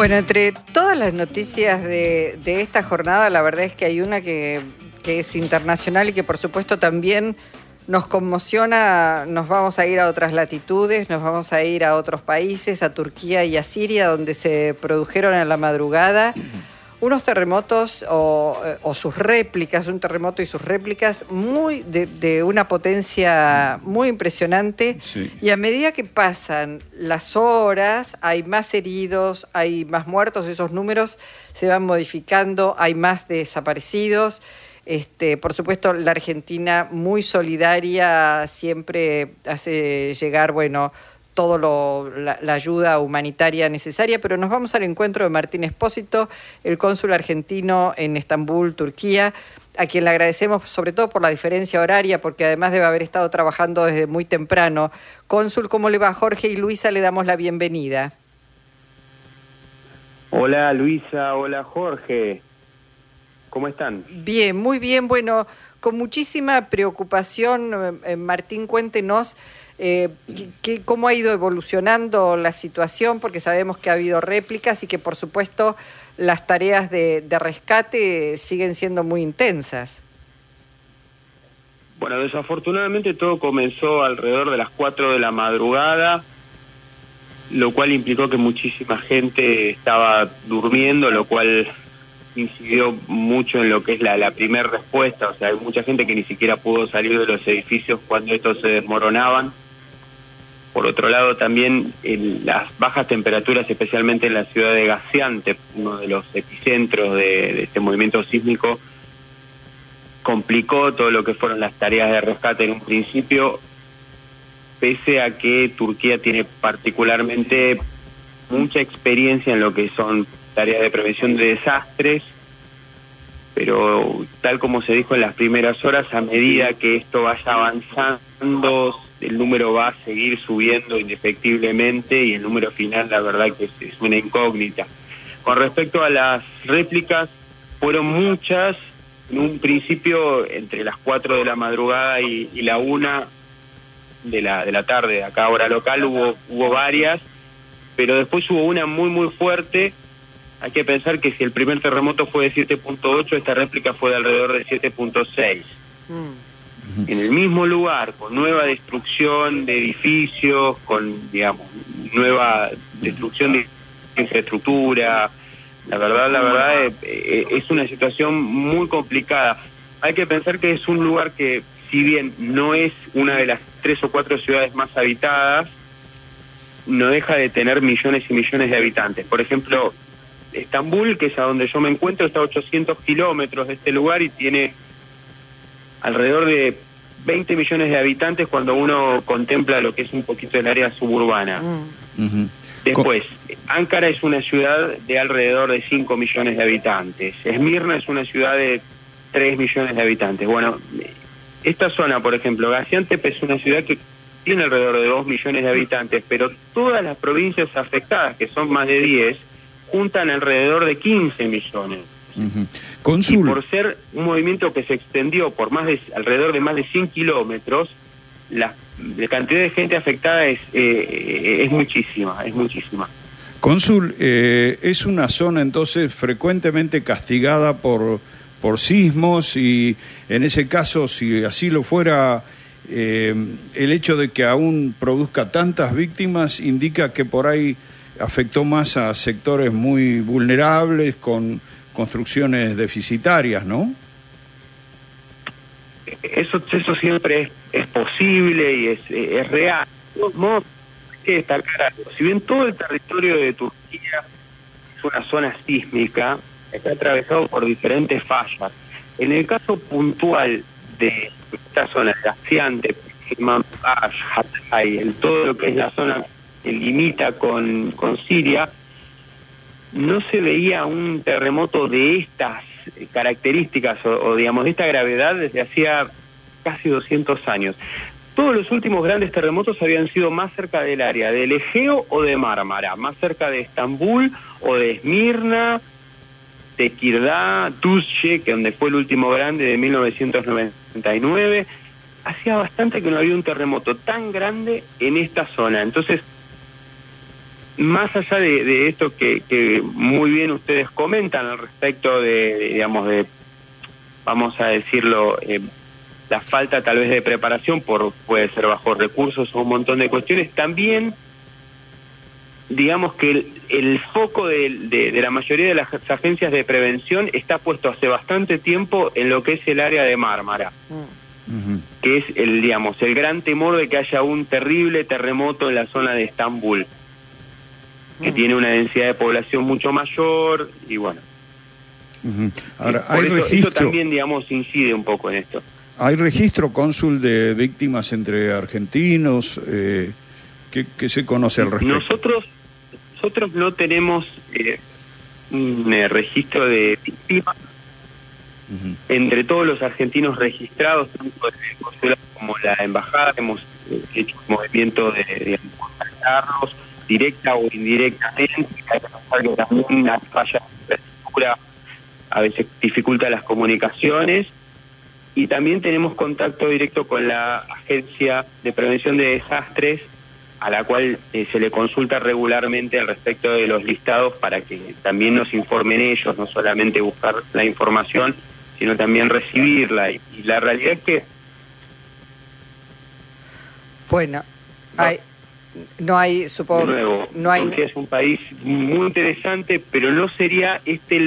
Bueno, entre todas las noticias de, de esta jornada, la verdad es que hay una que, que es internacional y que por supuesto también nos conmociona, nos vamos a ir a otras latitudes, nos vamos a ir a otros países, a Turquía y a Siria, donde se produjeron en la madrugada unos terremotos o, o sus réplicas, un terremoto y sus réplicas muy de, de una potencia muy impresionante. Sí. Y a medida que pasan las horas, hay más heridos, hay más muertos, esos números se van modificando, hay más desaparecidos. Este, por supuesto, la Argentina muy solidaria siempre hace llegar, bueno, todo lo, la, la, ayuda humanitaria necesaria, pero nos vamos al encuentro de Martín Espósito, el cónsul argentino en Estambul, Turquía, a quien le agradecemos sobre todo por la diferencia horaria, porque además debe haber estado trabajando desde muy temprano. Cónsul, ¿cómo le va Jorge y Luisa? Le damos la bienvenida. Hola Luisa, hola Jorge. ¿Cómo están? Bien, muy bien. Bueno, con muchísima preocupación, eh, Martín, cuéntenos eh, que, cómo ha ido evolucionando la situación, porque sabemos que ha habido réplicas y que, por supuesto, las tareas de, de rescate siguen siendo muy intensas. Bueno, desafortunadamente todo comenzó alrededor de las 4 de la madrugada, lo cual implicó que muchísima gente estaba durmiendo, lo cual incidió mucho en lo que es la primera respuesta, o sea, hay mucha gente que ni siquiera pudo salir de los edificios cuando estos se desmoronaban. Por otro lado, también el, las bajas temperaturas, especialmente en la ciudad de Gaziantep, uno de los epicentros de, de este movimiento sísmico, complicó todo lo que fueron las tareas de rescate en un principio, pese a que Turquía tiene particularmente mucha experiencia en lo que son tareas de prevención de desastres, pero tal como se dijo en las primeras horas, a medida que esto vaya avanzando, el número va a seguir subiendo indefectiblemente y el número final, la verdad que es, es una incógnita. Con respecto a las réplicas, fueron muchas, en un principio entre las 4 de la madrugada y, la 1 de la, de la tarde, acá hora local, hubo, hubo varias, pero después hubo una muy, muy fuerte. Hay que pensar que si el primer terremoto fue de 7.8, esta réplica fue de alrededor de 7.6. Mm. En el mismo lugar, con nueva destrucción de edificios, con, digamos, nueva destrucción de infraestructura. La verdad, la verdad, eh, es una situación muy complicada. Hay que pensar que es un lugar que, si bien no es una de las tres o cuatro ciudades más habitadas, no deja de tener millones y millones de habitantes. Por ejemplo, Estambul, que es a donde yo me encuentro, está a 800 kilómetros de este lugar y tiene alrededor de 20 millones de habitantes cuando uno contempla lo que es un poquito el área suburbana. Mm. Uh -huh. Después, Ankara es una ciudad de alrededor de 5 millones de habitantes. Esmirna es una ciudad de 3 millones de habitantes. Bueno, esta zona, por ejemplo, Gaziantep es una ciudad que tiene alrededor de 2 millones de habitantes, pero todas las provincias afectadas, que son más de 10, juntan alrededor de 15 millones. Uh -huh. Consul. Y por ser un movimiento que se extendió por más de alrededor de más de 100 kilómetros, la, la, cantidad de gente afectada es, eh, es muchísima, es muchísima. Consul, eh, es una zona entonces frecuentemente castigada por, por sismos y en ese caso, si así lo fuera, eh, el hecho de que aún produzca tantas víctimas indica que por ahí afectó más a sectores muy vulnerables con construcciones deficitarias, ¿no? Eso, eso siempre es, es posible y es, es real. No, hay que destacar algo. Si bien todo el territorio de Turquía es una zona sísmica, está atravesado por diferentes fallas. En el caso puntual de esta zona, Gaziantep, Hatay, en todo lo que es la zona que limita con, con Siria, no se veía un terremoto de estas características o, o, digamos de esta gravedad desde hacía casi 200 años. Todos los últimos grandes terremotos habían sido más cerca del área del Egeo o de Mármara, más cerca de Estambul o de Esmirna, Tekirdá, Tuzce, que donde fue el último grande de 1999. Hacía bastante que no había un terremoto tan grande en esta zona. Entonces, más allá de, esto que, muy bien ustedes comentan al respecto de, digamos, de, vamos a decirlo, eh, la falta tal vez de preparación por puede ser bajo recursos o un montón de cuestiones, también digamos que el, foco de, la mayoría de las agencias de prevención está puesto hace bastante tiempo en lo que es el área de Mármara, que es el, digamos, el gran temor de que haya un terrible terremoto en la zona de Estambul, que mm. tiene una densidad de población mucho mayor y bueno. Ahora, hay eso, también, digamos, incide un poco en esto. ¿Hay registro, cónsul, de víctimas entre argentinos? Eh, ¿qué, se conoce al respecto? Nosotros nosotros no tenemos eh, un eh, registro de víctimas. Entre todos los argentinos registrados, tanto de como la embajada, hemos eh, hecho un movimiento de, contactarlos directa o indirectamente, que también la falla de infraestructura a veces dificulta las comunicaciones. Y también tenemos contacto directo con la Agencia de Prevención de Desastres a la cual eh, se le consulta regularmente al respecto de los listados para que también nos informen ellos, no solamente buscar la información, sino también recibirla. Y, la realidad es que... Bueno, hay, no hay, supongo... nuevo, no hay... Es un país muy interesante, pero no sería este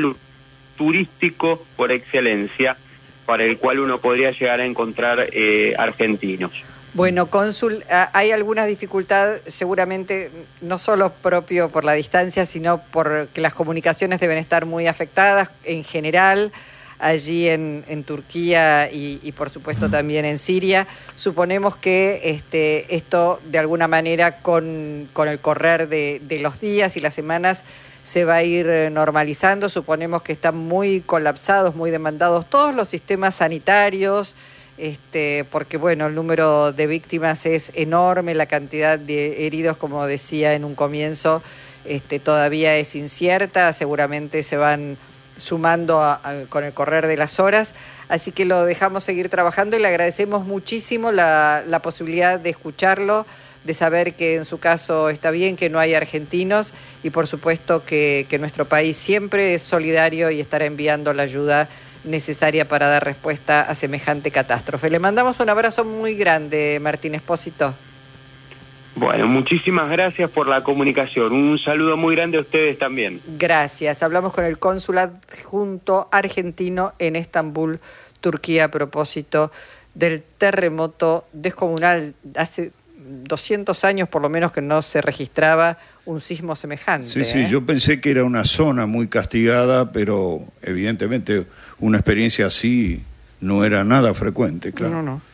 turístico por excelencia para el cual uno podría llegar a encontrar eh, argentinos. Bueno, cónsul, hay alguna dificultad, seguramente no solo propio por la distancia, sino porque las comunicaciones deben estar muy afectadas en general allí en, Turquía y, por supuesto también en Siria. Suponemos que este, esto de alguna manera con, el correr de, de los días y las semanas se va a ir eh, normalizando. Suponemos que están muy colapsados, muy demandados todos los sistemas sanitarios este, porque bueno, el número de víctimas es enorme, la cantidad de heridos, como decía en un comienzo, este, todavía es incierta, seguramente se van sumando con el correr de las horas, así que lo dejamos seguir trabajando y le agradecemos muchísimo la, posibilidad de escucharlo, de saber que en su caso está bien, que no hay argentinos y por supuesto que, que nuestro país siempre es solidario y estará enviando la ayuda necesaria para dar respuesta a semejante catástrofe. Le mandamos un abrazo muy grande, Martín Espósito. Bueno, muchísimas gracias por la comunicación. Un saludo muy grande a ustedes también. Gracias. Hablamos con el cónsul adjunto argentino en Estambul, Turquía, a propósito del terremoto descomunal. Hace 200 años por lo menos que no se registraba un sismo semejante. Sí, sí, ¿eh? yo pensé que era una zona muy castigada, pero evidentemente una experiencia así no era nada frecuente, claro. No, no.